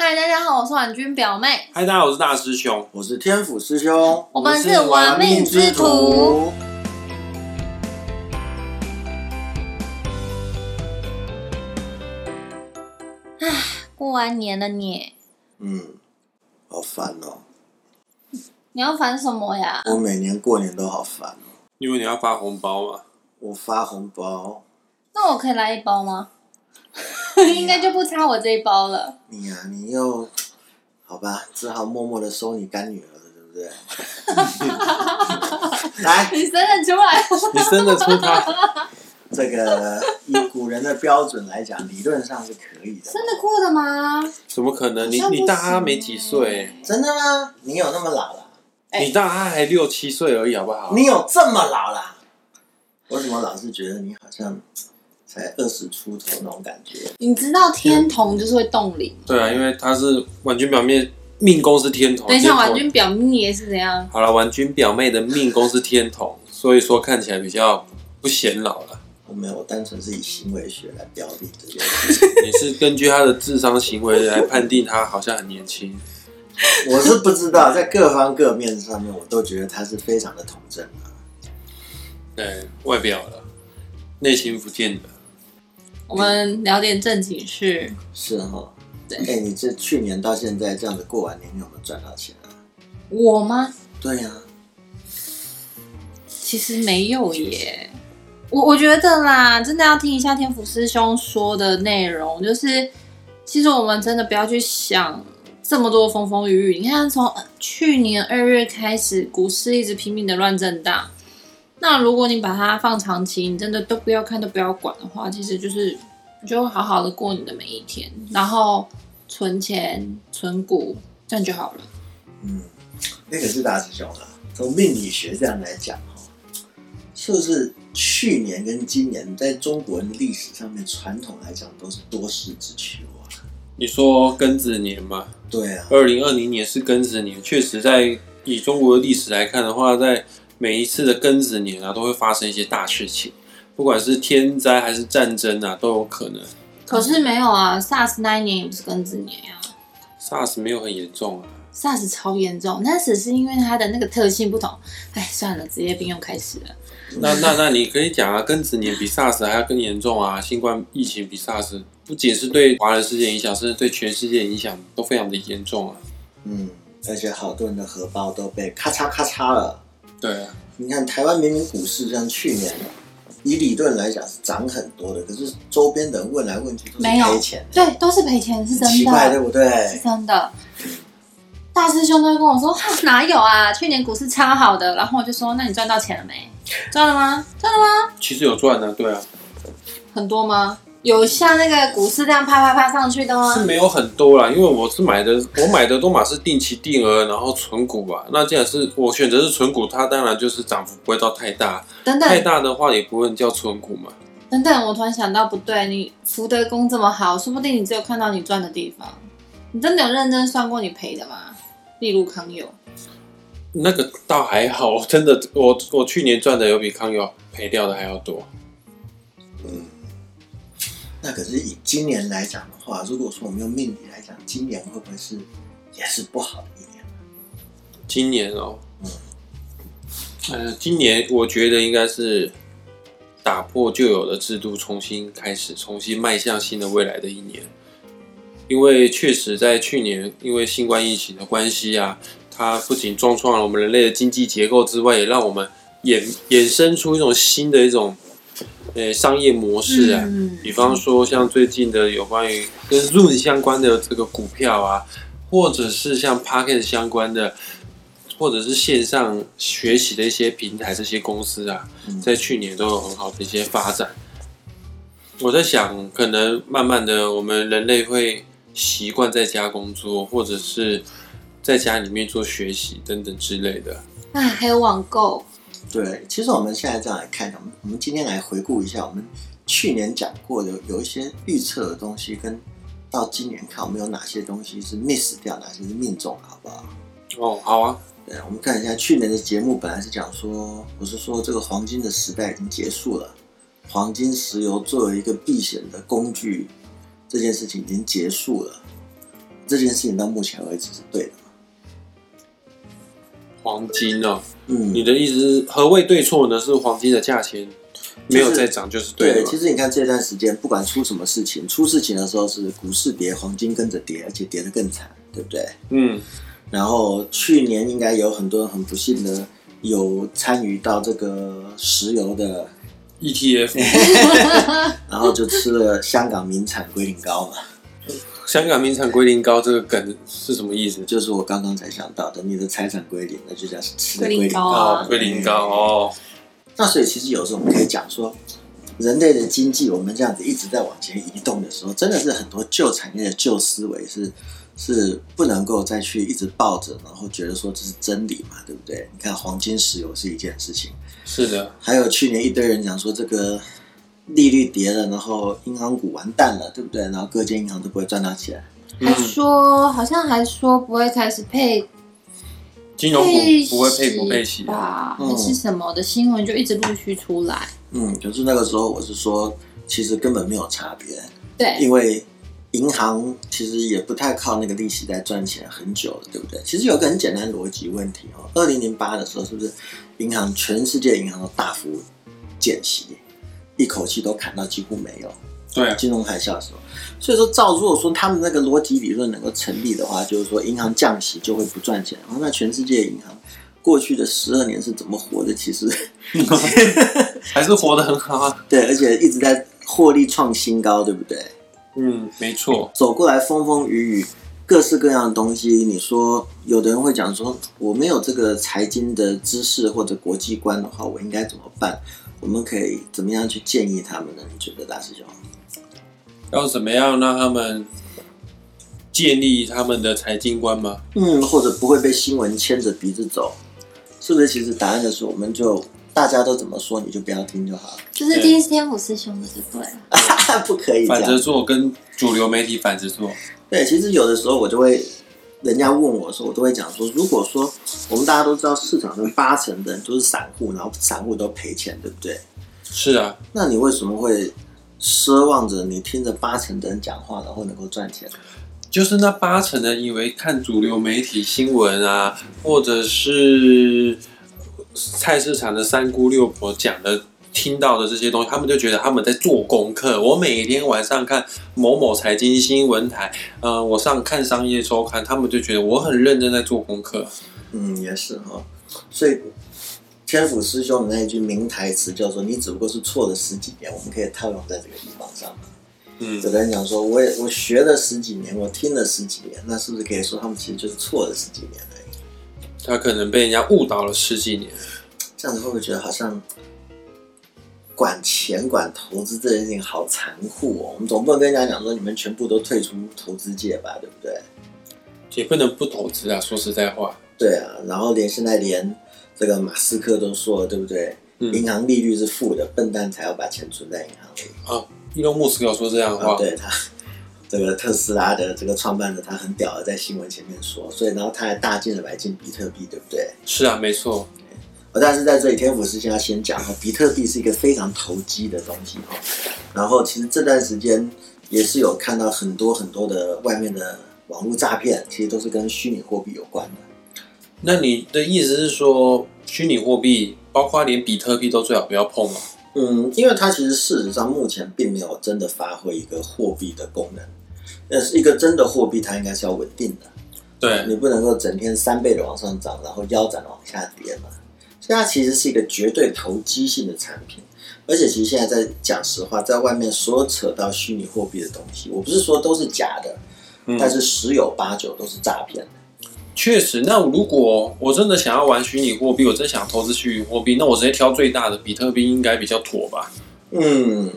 嗨，大家好，我是婉君表妹。嗨，大家好，我是大师兄。我是天府师兄，我们是玩命之徒。过完年了你，嗯，好烦哦！你要烦什么呀？我每年过年都好烦哦。因为你要发红包嘛。我发红包，那我可以来一包吗？应该就不差我这一包了。你呀、你又好吧，只好默默的收你干女儿了，对不对？来，你生得出来？你生得出他？这个以古人的标准来讲，理论上是可以的。生得过的吗？怎么可能？你你大他行没几岁，真的吗？你有那么老了？哎你大他还六七岁而已，好不好？你有这么老了？我怎么老是觉得你好像才二十出头那种感觉？你知道天童就是会冻龄。对啊，因为他是婉君表妹命宫是天童。等一下，婉君表妹也是怎样？好了，婉君表妹的命宫是天童，所以说看起来比较不显老了。我没有，我单纯是以行为学来标定这件事情。你是根据他的智商行为来判定他好像很年轻。我是不知道，在各方各面上面，我都觉得他是非常的童真啊。对，外表了，内心不见得。我们聊点正经事。是哈，对哎、你这去年到现在这样子过完年，你有没有赚到钱啊？我吗？对呀、其实没有耶。我我觉得啦，真的要听一下天府师兄说的内容，就是其实我们真的不要去想这么多风风雨雨。你看，从呃去年二月开始，股市一直拼命的乱震荡。那如果你把它放长期，你真的都不要看，都不要管的话，其实就是你就好好的过你的每一天，然后存钱、存股，这样就好了。嗯，那个是大师兄的。从命理学这样来讲哈，是不是去年跟今年在中国人的历史上面传统来讲都是多事之秋啊？你说庚子年嘛？对啊，二零二零年是庚子年，确实在以中国的历史来看的话，在每一次的庚子年啊，都会发生一些大事情，不管是天灾还是战争啊，都有可能。可是没有啊，SARS 那一年也不是庚子年呀、SARS 没有很严重啊，SARS 超严重，那只是因为它的那个特性不同。哎，算了，职业病又开始了。那那那你可以讲啊，庚子年比 SARS 还要更严重啊！新冠疫情比 SARS 不仅是对华人世界影响，甚至对全世界影响都非常的严重啊。嗯，而且好多人的荷包都被咔嚓咔嚓了。对啊，你看台湾明明股市像去年，以理论来讲是涨很多的，可是周边的人问来问去都是没有赔钱，对，都是赔钱，是真奇怪对的，不对是？真的。大师兄都会跟我说：“哈，哪有啊？去年股市超好的。”然后我就说：“那你赚到钱了没？赚了吗？赚了吗？其实有赚的、对啊，很多吗？有像那个股市这样啪啪啪上去的吗是？没有很多啦，因为我是买的，我买的都嘛是定期定额，然后存股吧。那既然是我选择是存股，它当然就是涨幅不会到太大，等等太大的话也不会叫存股嘛。等等，我突然想到不对，你福德宫这么好，说不定你只有看到你赚的地方。你真的有认真算过你赔的吗？例如康友，那个倒还好，真的，我我去年赚的有比康友赔掉的还要多。那可是以今年来讲的话，如果说我们用命理来讲，今年会不会是也是不好的一年？今年哦，呃，今年我觉得应该是打破旧有的制度，重新开始，重新迈向新的未来的一年。因为确实在去年，因为新冠疫情的关系啊，它不仅撞创了我们人类的经济结构之外，也让我们衍衍生出一种新的一种呃商业模式啊。嗯，比方说像最近的有关于跟 Zoom 相关的这个股票啊，或者是像 Pocket 相关的，或者是线上学习的一些平台，这些公司啊，嗯在去年都有很好的一些发展。我在想，可能慢慢的，我们人类会习惯在家工作，或者是在家里面做学习等等之类的。哎，还有网购，对，其实我们现在这样来看，我们我们今天来回顾一下我们去年讲过的有一些预测的东西，跟到今年看我们有哪些东西是 miss 掉，哪些是命中了，好不好？哦，好啊，对，我们看一下去年的节目，本来是讲说，我是说这个黄金的时代已经结束了，黄金、石油作为一个避险的工具，这件事情已经结束了。这件事情到目前为止是对的吗？黄金哦，嗯，你的意思是何谓对错呢？是黄金的价钱没有再涨就是对的对，其实你看这段时间，不管出什么事情，出事情的时候是股市跌，黄金跟着跌，而且跌得更惨，对不对？嗯，然后去年应该有很多人很不幸的有参与到这个石油的，ETF，然后就吃了香港名产龟苓膏嘛，香港名产龟苓膏这个梗是什么意思？就是我刚刚才想到的，你的财产归零，那就叫吃的龟苓膏。龟苓膏哦，那所以其实有时候我们可以讲说，人类的经济我们这样子一直在往前移动的时候，真的是很多旧产业的旧思维是是不能够再去一直抱着，然后觉得说这是真理嘛，对不对？你看黄金、石油是一件事情，是的，还有去年一堆人讲说这个利率跌了，然后银行股完蛋了，对不对？然后各间银行都不会赚到钱。还说好像还说不会开始配金融股不会配股配息啊，吧，嗯还是什么的新闻就一直陆续出来。嗯，可是那个时候我是说，其实根本没有差别。对，因为银行其实也不太靠那个利息在赚钱很久了，对不对？其实有个很简单的逻辑问题哦，二零零八的时候是不是银行全世界银行都大幅减息，一口气都砍到几乎没有？对啊，金融海啸的时候，所以说照如果说他们那个逻辑理论能够成立的话，就是说银行降息就会不赚钱，然后那全世界银行过去的十二年是怎么活的？其实 还是活得很好啊。对，而且一直在获利创新高，对不对？嗯，没错，走过来风风雨雨，各式各样的东西。你说，有的人会讲说，我没有这个财经的知识或者国际观的话，我应该怎么办？我们可以怎么样去建议他们呢？你觉得，大师兄？要怎么样让他们建立他们的财经观吗？嗯，或者不会被新闻牵着鼻子走，是不是？其实答案就是，我们就大家都怎么说，你就不要听就好了，就是听天府师兄的就对了。不可以反着样。做跟主流媒体反着做，对，其实有的时候我就会，人家问我的时候，我都会讲说，如果说我们大家都知道市场上八成的人都是散户，然后散户都赔钱，对不对？是啊，那你为什么会奢望着你听着八成的人讲话，然后能够赚钱？就是那八成的人以为看主流媒体新闻啊，或者是菜市场的三姑六婆讲的。听到的这些东西，他们就觉得他们在做功课。我每天晚上看某某财经新闻台，呃，我上看商业周刊，他们就觉得我很认真在做功课。嗯，也是哈。所以天府师兄的那一句名台词叫做“你只不过是错了十几年”，我们可以套用在这个地方上。嗯有的人讲说，我也我学了十几年，我听了十几年，那是不是可以说他们其实就是错了十几年而已？他可能被人家误导了十几年。这样子会不会觉得好像管钱管投资这件事情好残酷哦？我们总不能跟人家讲说你们全部都退出投资界吧，对不对？也不能不投资啊，说实在话，对啊，然后连现在连这个马斯克都说了，对不对？嗯银行利率是负的，笨蛋才要把钱存在银行里。啊，伊隆穆斯克有说这样的啊，话，对他，这个特斯拉的这个创办者，他很屌的在新闻前面说，所以然后他还大进的来进比特币，对不对？是啊，没错，呃但是在这里，天府师兄要先讲哈，比特币是一个非常投机的东西哈。然后其实这段时间也是有看到很多很多的外面的网络诈骗，其实都是跟虚拟货币有关的。那你的意思是说，虚拟货币，包括连比特币都最好不要碰吗？嗯，因为它其实事实上目前并没有真的发挥一个货币的功能。那是一个真的货币，它应该是要稳定的。对，你不能够整天三倍的往上涨，然后腰斩的往下跌嘛。所以它其实是一个绝对投机性的产品，而且其实现在在讲实话，在外面所有扯到虚拟货币的东西，我不是说都是假的，嗯但是十有八九都是诈骗的。确实。那如果我真的想要玩虚拟货币，我真想投资虚拟货币，那我直接挑最大的比特币应该比较妥吧？嗯，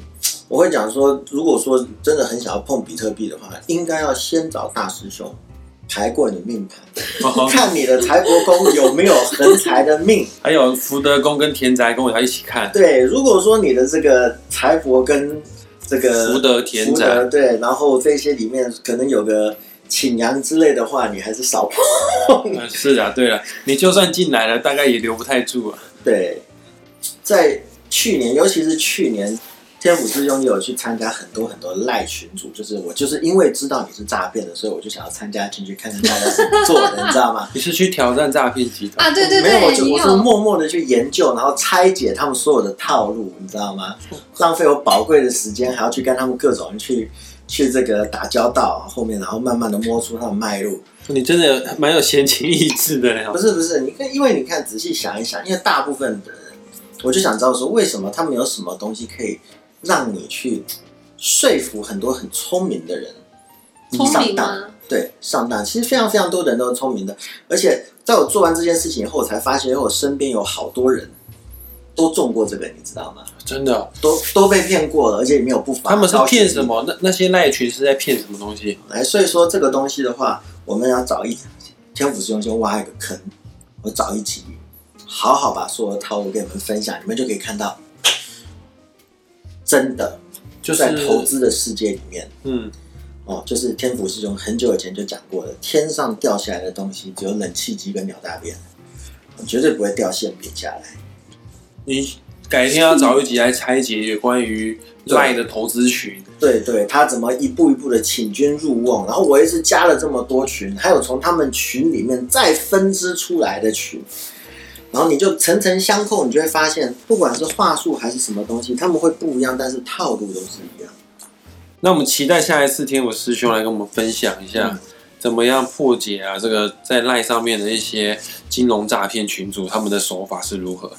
我会讲说，如果说真的很想要碰比特币的话，应该要先找大师兄排过你命盘，看你的财帛宫有没有横财的命。还有福德宫跟田宅宫我要一起看，对，如果说你的这个财帛跟这个福德田宅，对，然后这些里面可能有个请羊之类的话，你还是少碰。嗯，是啊，对了，你就算进来了，大概也留不太住啊。对，在去年，尤其是去年天府之兄也有去参加很多很多赖群组，就是我就是因为知道你是诈骗的，所以我就想要参加进去看看大家怎么做的，你知道吗？你是去挑战诈骗集团？啊，对对没有，我对，你就我是默默的去研究，然后拆解他们所有的套路，你知道吗？浪费我宝贵的时间，还要去跟他们各种人去去这个打交道，后面然后慢慢的摸出他们脉络。你真的蛮有闲情逸致的嘞。不是不是，你看，因为你看仔细想一想，因为大部分的人，我就想知道说，为什么他们有什么东西可以让你去说服很多很聪明的人聪上当？对，上当。其实非常非常多的人都是聪明的，而且在我做完这件事情以后，我才发现，我身边有好多人都中过这个，你知道吗？真的哦，都都被骗过了，而且也没有不法。他们是骗什？么？那那些赖群是在骗什么东西？哎，所以说这个东西的话，我们要找一天府师兄先挖一个坑，我找一集，好好把所有的套路跟你们分享，你们就可以看到，真的就是在投资的世界里面，嗯，哦，就是天府师兄很久以前就讲过的，天上掉下来的东西只有冷气机跟鸟大便，绝对不会掉馅饼下来。你改天要找一集来拆解有关于赖的投资群。对对，他怎么一步一步的请君入瓮，然后我也是加了这么多群，还有从他们群里面再分支出来的群，然后你就层层相扣，你就会发现，不管是话术还是什么东西，他们会不一样，但是套路都是一样。那我们期待下一次天我师兄来跟我们分享一下嗯，怎么样破解啊这个在赖上面的一些金融诈骗群组，他们的手法是如何？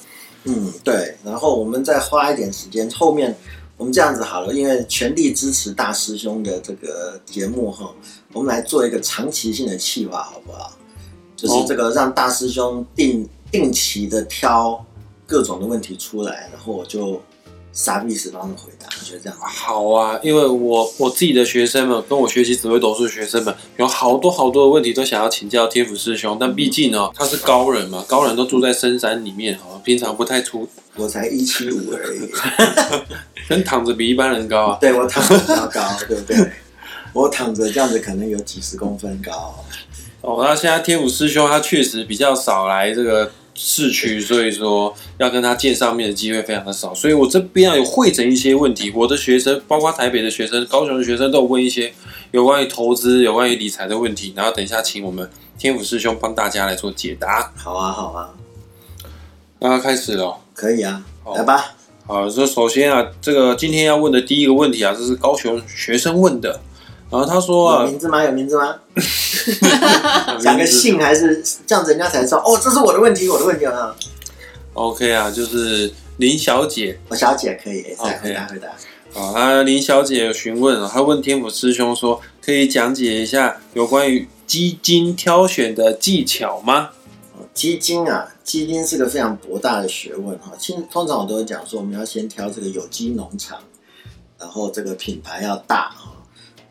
嗯，对，然后我们再花一点时间，后面我们这样子好了，因为全力支持大师兄的这个节目哈，我们来做一个长期性的计划，好不好？就是这个让大师兄定定期的挑各种的问题出来，然后我就傻逼死帮他们回答，我觉得这样好？啊，因为我我自己的学生们跟我学习紫微斗数的学生们，有好多好多的问题都想要请教天府师兄，但毕竟呢、他是高人嘛，高人都住在深山里面哦，平常不太出，我才一七五而已，跟躺着比一般人高啊。对我躺着比较高，对不对？我躺着这样子可能有几十公分高。哦，那现在天府师兄他确实比较少来这个市区，所以说要跟他见上面的机会非常的少。所以我这边啊有会诊一些问题，我的学生，包括台北的学生、高雄的学生，都有问一些有关于投资、有关于理财的问题。然后等一下请我们天府师兄帮大家来做解答。好啊，好啊，那开始了。可以啊，来吧。好，这首先啊，这个今天要问的第一个问题啊，这是高雄学生问的。然后他说啊，有名字吗？有名字吗？讲个姓还是这样子，人家才知道哦，这是我的问题，我的问题啊。OK 啊，就是林小姐我小姐可以，再回答回答。啊，那林小姐有询问啊，她问天府师兄说，可以讲解一下有关于基金挑选的技巧吗？基金啊，基金是个非常博大的学问哈。其实通常我都会讲说，我们要先挑这个有机农场，然后这个品牌要大哈，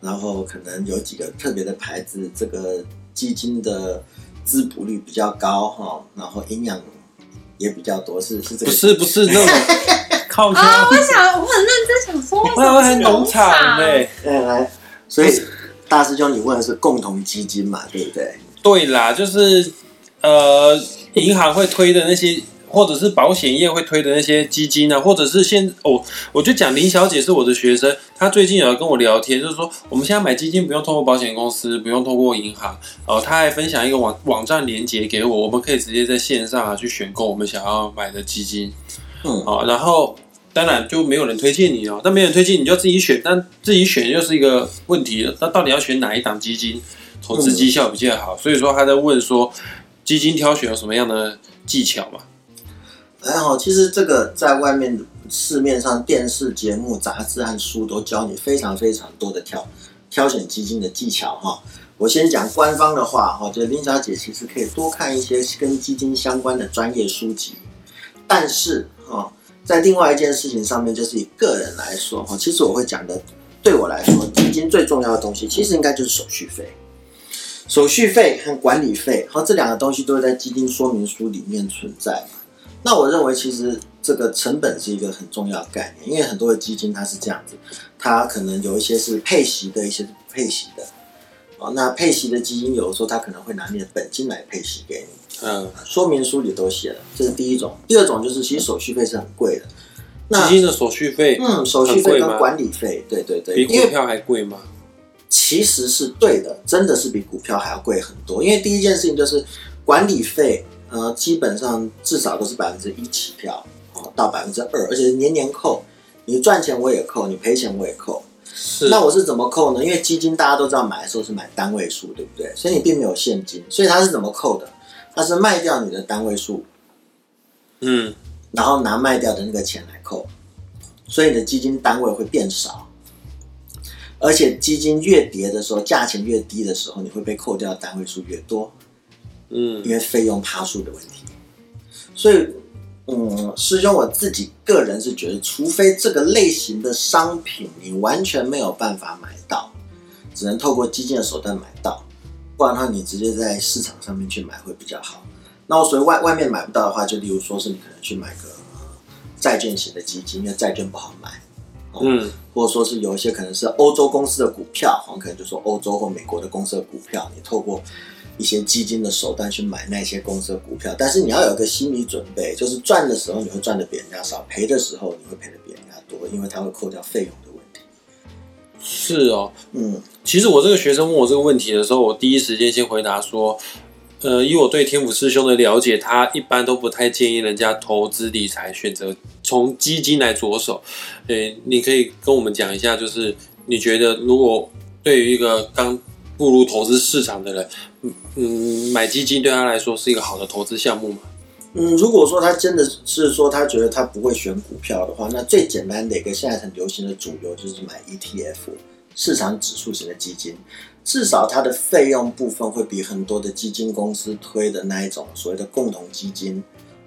然后可能有几个特别的牌子，这个基金的滋补率比较高哈，然后营养也比较多，是是这个。不是不是那种 靠啊，我想我很认真想说，为什我以为很么是农农场。哎来，所以大师兄你问的是共同基金嘛，对不对？对啦，就是呃，银行会推的那些，或者是保险业会推的那些基金啊，或者是现哦，我就讲林小姐是我的学生，她最近有来跟我聊天，就是说我们现在买基金不用通过保险公司，不用通过银行，哦、她还分享一个网网站连接给我，我们可以直接在线上啊去选购我们想要买的基金，嗯，哦、然后。当然就没有人推荐你哦，但没有人推荐你就自己选，但自己选又是一个问题了。那到底要选哪一档基金，投资绩效比较好？所以说他在问说，基金挑选有什么样的技巧嘛？还好，其实这个在外面市面上电视节目、杂志和书都教你非常非常多的挑挑选基金的技巧哈。我先讲官方的话哈，就是林小姐其实可以多看一些跟基金相关的专业书籍，但是哈，在另外一件事情上面，就是以个人来说哈，其实我会讲的，对我来说，基金最重要的东西，其实应该就是手续费。手续费和管理费，和这两个东西都是在基金说明书里面存在。那我认为其实这个成本是一个很重要的概念，因为很多的基金它是这样子，它可能有一些是配息的，一些是不配息的。哦，那配息的基金有的时候它可能会拿你的本金来配息给你，嗯，说明书里都写了，这是第一种。第二种就是其实手续费是很贵的，那基金的手续费嗯，手续费跟？管理费，对对对，比股票还贵吗？其实是对的，真的是比股票还要贵很多。因为第一件事情就是管理费，呃，基本上至少都是百分之一起跳，哦，到百分之二，而且是年年扣。你赚钱我也扣，你赔钱我也扣。是那我是怎么扣呢？因为基金大家都知道买的时候是买单位数，对不对？所以你并没有现金，所以它是怎么扣的？它是卖掉你的单位数，嗯，然后拿卖掉的那个钱来扣，所以你的基金单位会变少，而且基金越跌的时候，价钱越低的时候，你会被扣掉的单位数越多，嗯因为费用趴数的问题。所以，嗯，师兄我自己个人是觉得，除非这个类型的商品你完全没有办法买到，只能透过基金的手段买到，不然的话你直接在市场上面去买会比较好。那我所以外外面买不到的话，就例如说是你可能去买个、呃债券型的基金，因为债券不好买，嗯或者说是有一些可能是欧洲公司的股票，可能就说欧洲或美国的公司的股票，你透过一些基金的手段去买那些公司的股票，但是你要有一个心理准备，就是赚的时候你会赚的比人家少，赔的时候你会赔的比人家多，因为它会扣掉费用的问题。是哦。嗯，其实我这个学生问我这个问题的时候，我第一时间先回答说，呃，以我对天府师兄的了解，他一般都不太建议人家投资理财选择从基金来着手。诶，你可以跟我们讲一下，就是你觉得如果对于一个刚步入投资市场的人，嗯，买基金对他来说是一个好的投资项目吗？嗯，如果说他真的是说他觉得他不会选股票的话，那最简单的一个现在很流行的主流就是买 ETF 市场指数型的基金，至少它的费用部分会比很多的基金公司推的那一种所谓的共同基金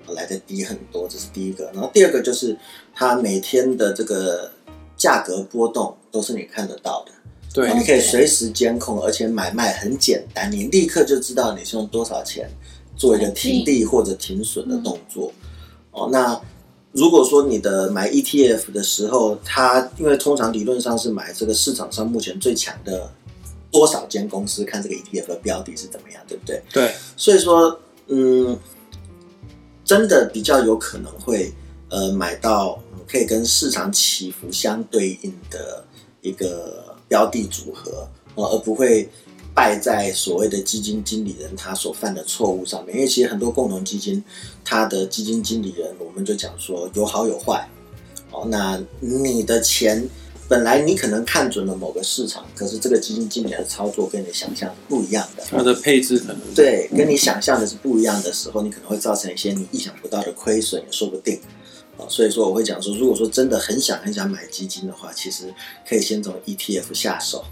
来的低很多，这是第一个。然后第二个就是它每天的这个价格波动都是你看得到的。对你可以随时监控，而且买卖很简单，你立刻就知道你是用多少钱做一个停利或者停损的动作。哦，那如果说你的买 ETF 的时候，它因为通常理论上是买这个市场上目前最强的多少间公司，看这个 ETF 的标的是怎么样，对不对？对，所以说，嗯，真的比较有可能会呃买到嗯可以跟市场起伏相对应的一个标的组合，呃，而不会败在所谓的基金经理人他所犯的错误上面。因为其实很多共同基金，它的基金经理人，我们就讲说有好有坏。哦，那你的钱本来你可能看准了某个市场，可是这个基金经理的操作跟你的想象是不一样的。它的配置可能对，跟你想象的是不一样的时候，你可能会造成一些你意想不到的亏损，也说不定。啊，所以说我会讲说，如果说真的很想很想买基金的话，其实可以先从 ETF 下手。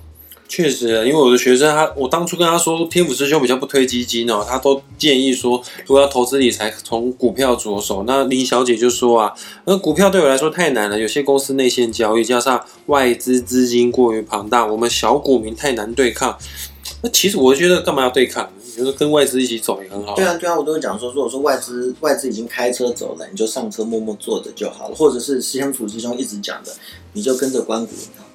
确实，因为我的学生他，我当初跟他说天府师兄比较不推基金哦，他都建议说，如果要投资理财，从股票着手。那林小姐就说啊，那股票对我来说太难了，有些公司内线交易，加上外资资金过于庞大，我们小股民太难对抗。那其实我觉得干嘛要对抗？就是跟外资一起走也很好。对啊，对啊，我都会讲说，如果说外资外资已经开车走了，你就上车默默坐着就好了，或者是先楚师兄一直讲的，你就跟着关谷银行。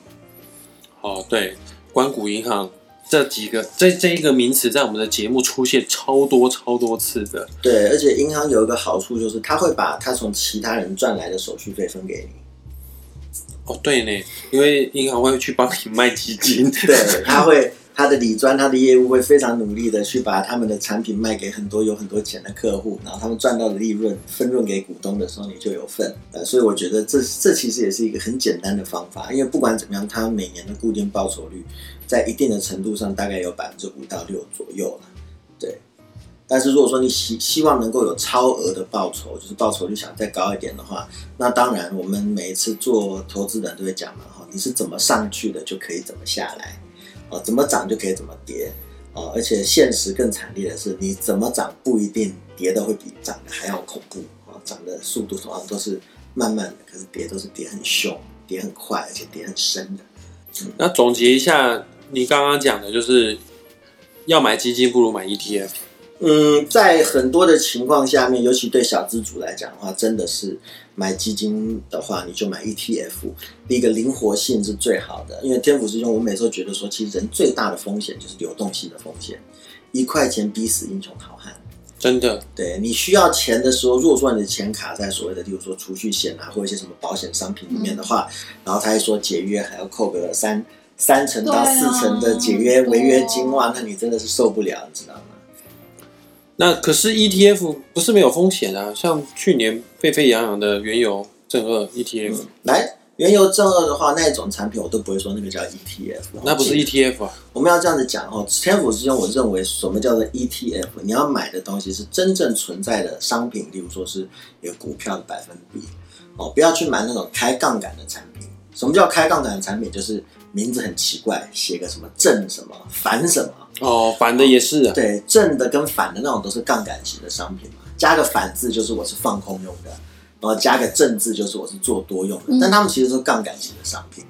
哦，对，关谷银行这几个这这一个名词在我们的节目出现超多超多次的。对，而且银行有一个好处就是，他会把他从其他人赚来的手续费分给你。哦，对呢，因为银行会去帮你卖基金。对，他会他的理专，他的业务会非常努力的去把他们的产品卖给很多有很多钱的客户，然后他们赚到的利润分润给股东的时候，你就有份。呃，所以我觉得这这其实也是一个很简单的方法，因为不管怎么样，他每年的固定报酬率在一定的程度上大概有百分之五到六左右。对，但是如果说你希希望能够有超额的报酬，就是报酬率想再高一点的话，那当然我们每一次做投资人都会讲嘛，哈，你是怎么上去的就可以怎么下来。哦，怎么涨就可以怎么跌，而且现实更惨烈的是，你怎么涨不一定跌的会比涨的还要恐怖，哦，涨的速度通常都是慢慢的，可是跌都是跌很凶，跌很快，而且跌很深的。那总结一下，你刚刚讲的就是要买基金不如买 ETF。嗯，在很多的情况下面，尤其对小资主来讲的话，真的是买基金的话，你就买 ETF。第一个灵活性是最好的，因为天府师兄，我每次都觉得说，其实人最大的风险就是流动性的风险，一块钱逼死英雄好汉。真的，对你需要钱的时候，如果说你的钱卡在所谓的，例如说储蓄险啊，或者一些什么保险商品里面的话，然后他还说解约还要扣个三三成到四成的解约违约金，哇，那你真的是受不了，你知道吗？那可是 ETF 不是没有风险啊，像去年沸沸扬扬的原油正二 ETF，、来，原油正二的话，那一种产品我都不会说那个叫 ETF，那不是 ETF 啊，我们要这样子讲哦，天府之间，我认为什么叫做 ETF？你要买的东西是真正存在的商品，例如说是一个股票的百分比哦，不要去买那种开杠杆的产品。什么叫开杠杆的产品？就是名字很奇怪，写个什么正什么反什么，哦，反的也是啊，对，正的跟反的那种都是杠杆型的商品嘛，加个反字就是我是放空用的，然后加个正字就是我是做多用的，嗯但他们其实都是杠杆型的商品。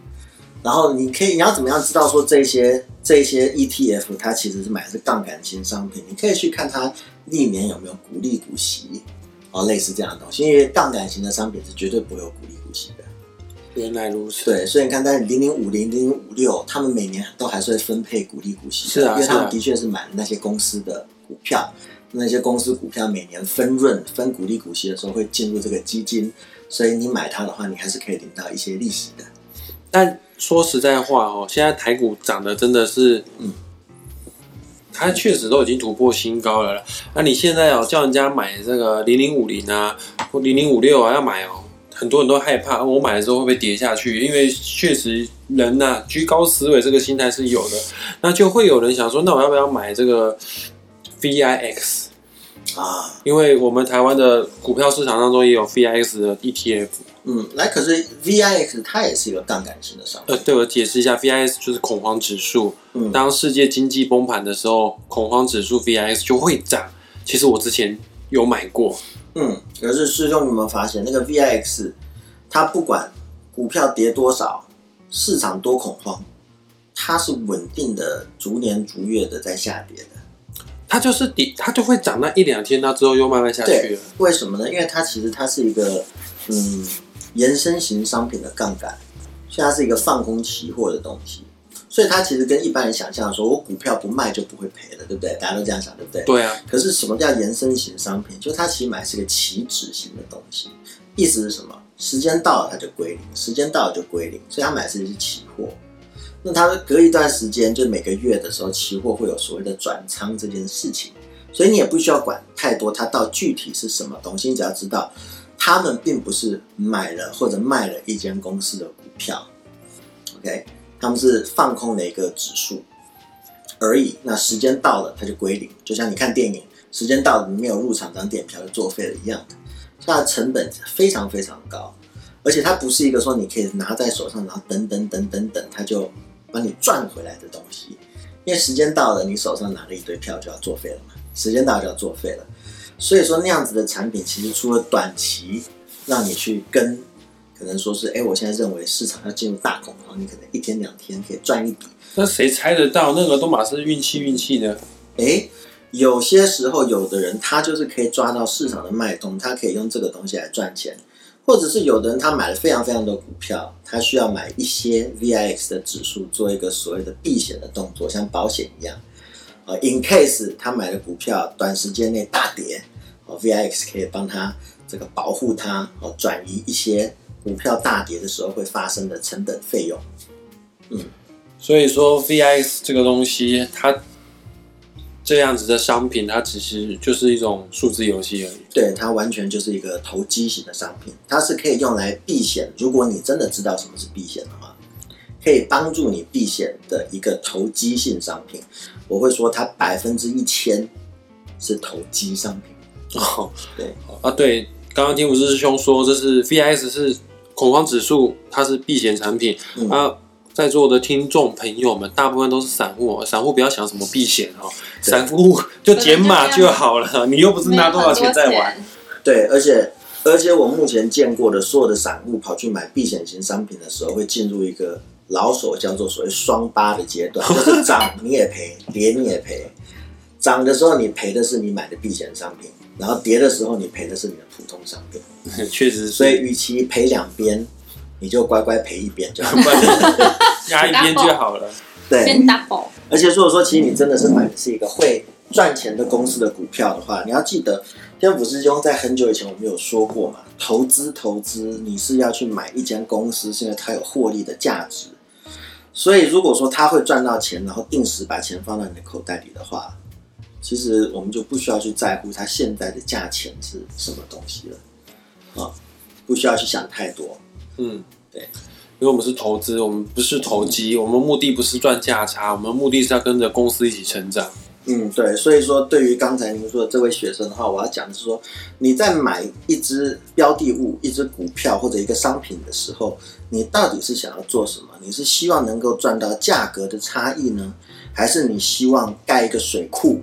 然后你可以，你要怎么样知道说这些这些 ETF 它其实是买的是杠杆型商品？你可以去看它历年有没有股利股息，哦，类似这样的东西，因为杠杆型的商品是绝对不会有股利。原来如此，对，所以你看，但是零零五零、零零五六，他们每年都还是会分配股利股息的，是啊因为他们的确是买了那些公司的股票，那些公司股票每年分润、分股利股息的时候会进入这个基金，所以你买它的话，你还是可以领到一些利息的。但说实在话哦，现在台股涨的真的是，嗯，它确实都已经突破新高了啦。那你现在哦叫人家买这个零零五零啊或零零五六啊要买哦，很多人都害怕，我买了之后会不会跌下去？因为确实人呐、居高思维这个心态是有的，那就会有人想说，那我要不要买这个 VIX？啊，因为我们台湾的股票市场当中也有 VIX 的 ETF。嗯，来，可是 VIX 它也是一个杠杆型的商品，呃，对我解释一下，VIX 就是恐慌指数。嗯当世界经济崩盘的时候，恐慌指数 VIX 就会涨。其实我之前有买过，嗯，可是师兄，你有没有发现那个 VIX，它不管股票跌多少，市场多恐慌，它是稳定的逐年逐月的在下跌的。它就是底，它就会涨那一两天，它之后又慢慢下去对了。，为什么呢？因为它其实它是一个嗯延伸型商品的杠杆，所以它是一个放空期货的东西。所以它其实跟一般人想象说，我股票不卖就不会赔了，对不对？大家都这样想，对不对？对啊，可是什么叫延伸型商品？就是它其实买是个期指型的东西，意思是什么？时间到了它就归零，时间到了就归零，所以它买的是期货。那它隔一段时间，就每个月的时候，期货会有所谓的转仓这件事情，所以你也不需要管太多，它到具体是什么东西，你只要知道，他们并不是买了或者卖了一间公司的股票，OK，他们是放空的一个指数而已。那时间到了，它就归零，就像你看电影，时间到了你没有入场张电影票就作废了一样的。它的成本非常非常高，而且它不是一个说你可以拿在手上，然后等等等等等，它就帮你赚回来的东西。因为时间到了，你手上拿了一堆票就要作废了嘛，时间到就要作废了。所以说那样子的产品，其实除了短期让你去跟，可能说是，哎，我现在认为市场要进入大恐慌，你可能一天两天可以赚一笔。那谁猜得到？那个都马是运气运气的。诶，有些时候有的人他就是可以抓到市场的脉动，他可以用这个东西来赚钱，或者是有的人他买了非常非常多股票，他需要买一些 VIX 的指数做一个所谓的避险的动作，像保险一样。啊，in case 他买的股票短时间内大跌，哦，VIX 可以帮他这个保护他，哦，转移一些股票大跌的时候会发生的成本费用。嗯所以说 VIX 这个东西，它这样子的商品，它其实就是一种数字游戏而已。对，它完全就是一个投机型的商品，它是可以用来避险。如果你真的知道什么是避险的话，可以帮助你避险的一个投机性商品。我会说它百分之一千是投机商品。哦，对啊，对，刚刚听吴师兄说，这是 VIX 是恐慌指数，它是避险产品。嗯啊，在座的听众朋友们，大部分都是散户哦，散户不要想什么避险哦，散户就减码就好了，你又不是拿多少钱在玩。对，而且而且我目前见过的所有的散户跑去买避险型商品的时候，会进入一个老手叫做所谓双八的阶段，就是涨你也赔，跌你也赔。涨的时候你赔的是你买的避险商品，然后跌的时候你赔的是你的普通商品。确实，所以，与其赔两边，你就乖乖赔一边就 一边就好了。对，而且如果说其实你真的是买的是一个会赚钱的公司的股票的话，你要记得，天府师兄在很久以前我们有说过嘛，投资投资你是要去买一间公司，是因为它有获利的价值。所以如果说他会赚到钱，然后定时把钱放到你的口袋里的话，其实我们就不需要去在乎它现在的价钱是什么东西了，啊，不需要去想太多。嗯，对，因为我们是投资，我们不是投机，我们目的不是赚价差，我们目的是要跟着公司一起成长。嗯，对，所以说对于刚才您说的这位学生的话，我要讲的是说，你在买一只标的物、一只股票或者一个商品的时候，你到底是想要做什么？你是希望能够赚到价格的差异呢，还是你希望盖一个水库，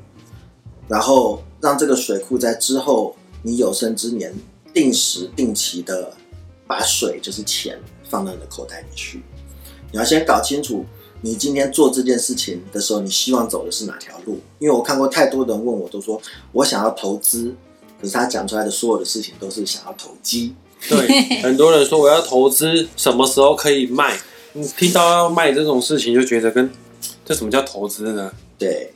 然后让这个水库在之后你有生之年定时定期的把水就是钱放到你的口袋里去？你要先搞清楚。你今天做这件事情的时候，你希望走的是哪条路？因为我看过太多人问我，都说我想要投资，可是他讲出来的所有的事情都是想要投机。对，很多人说我要投资，什么时候可以卖？你听到要卖这种事情，就觉得跟这什么叫投资呢？对，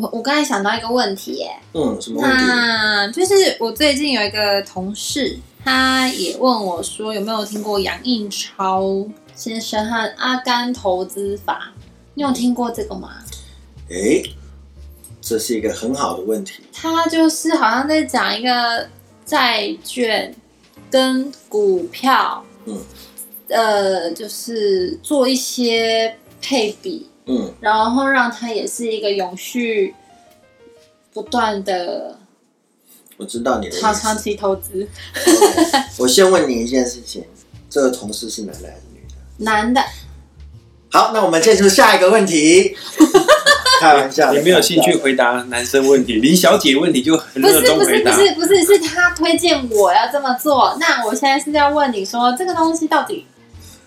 我我刚才想到一个问题耶，嗯，什么问题？那就是我最近有一个同事，他也问我说有没有听过杨应超先生和阿甘投资法？你有听过这个吗？哎，这是一个很好的问题。他就是好像在讲一个债券跟股票，嗯，呃，就是做一些配比，嗯，然后让它也是一个永续不断的我知道你的意长长。期投资。我先问你一件事情，这个同事是男的还是女的？男的，好，那我们进入下一个问题。开玩笑的，你没有兴趣回答男生问题，林小姐问题就很不是热衷回答。不是不是不是，是他推荐我要这么做。那我现在是要问你说，这个东西到底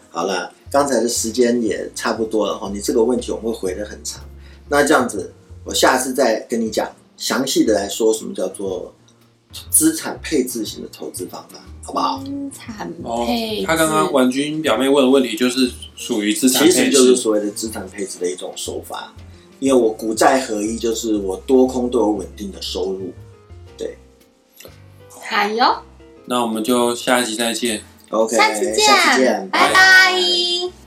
好了，刚才的时间也差不多了哈，你这个问题我们会回的很长。那这样子，我下次再跟你讲详细的来说什么叫做资产配置型的投资方法，好不好？资产哦配置？，他刚刚婉君表妹问的问题就是属于资产配其实就是。所谓的资产配置的一种手法，因为我股债合一，就是我多空都有稳定的收入。对。好哟，那我们就下一集再见。ok 下次见拜拜。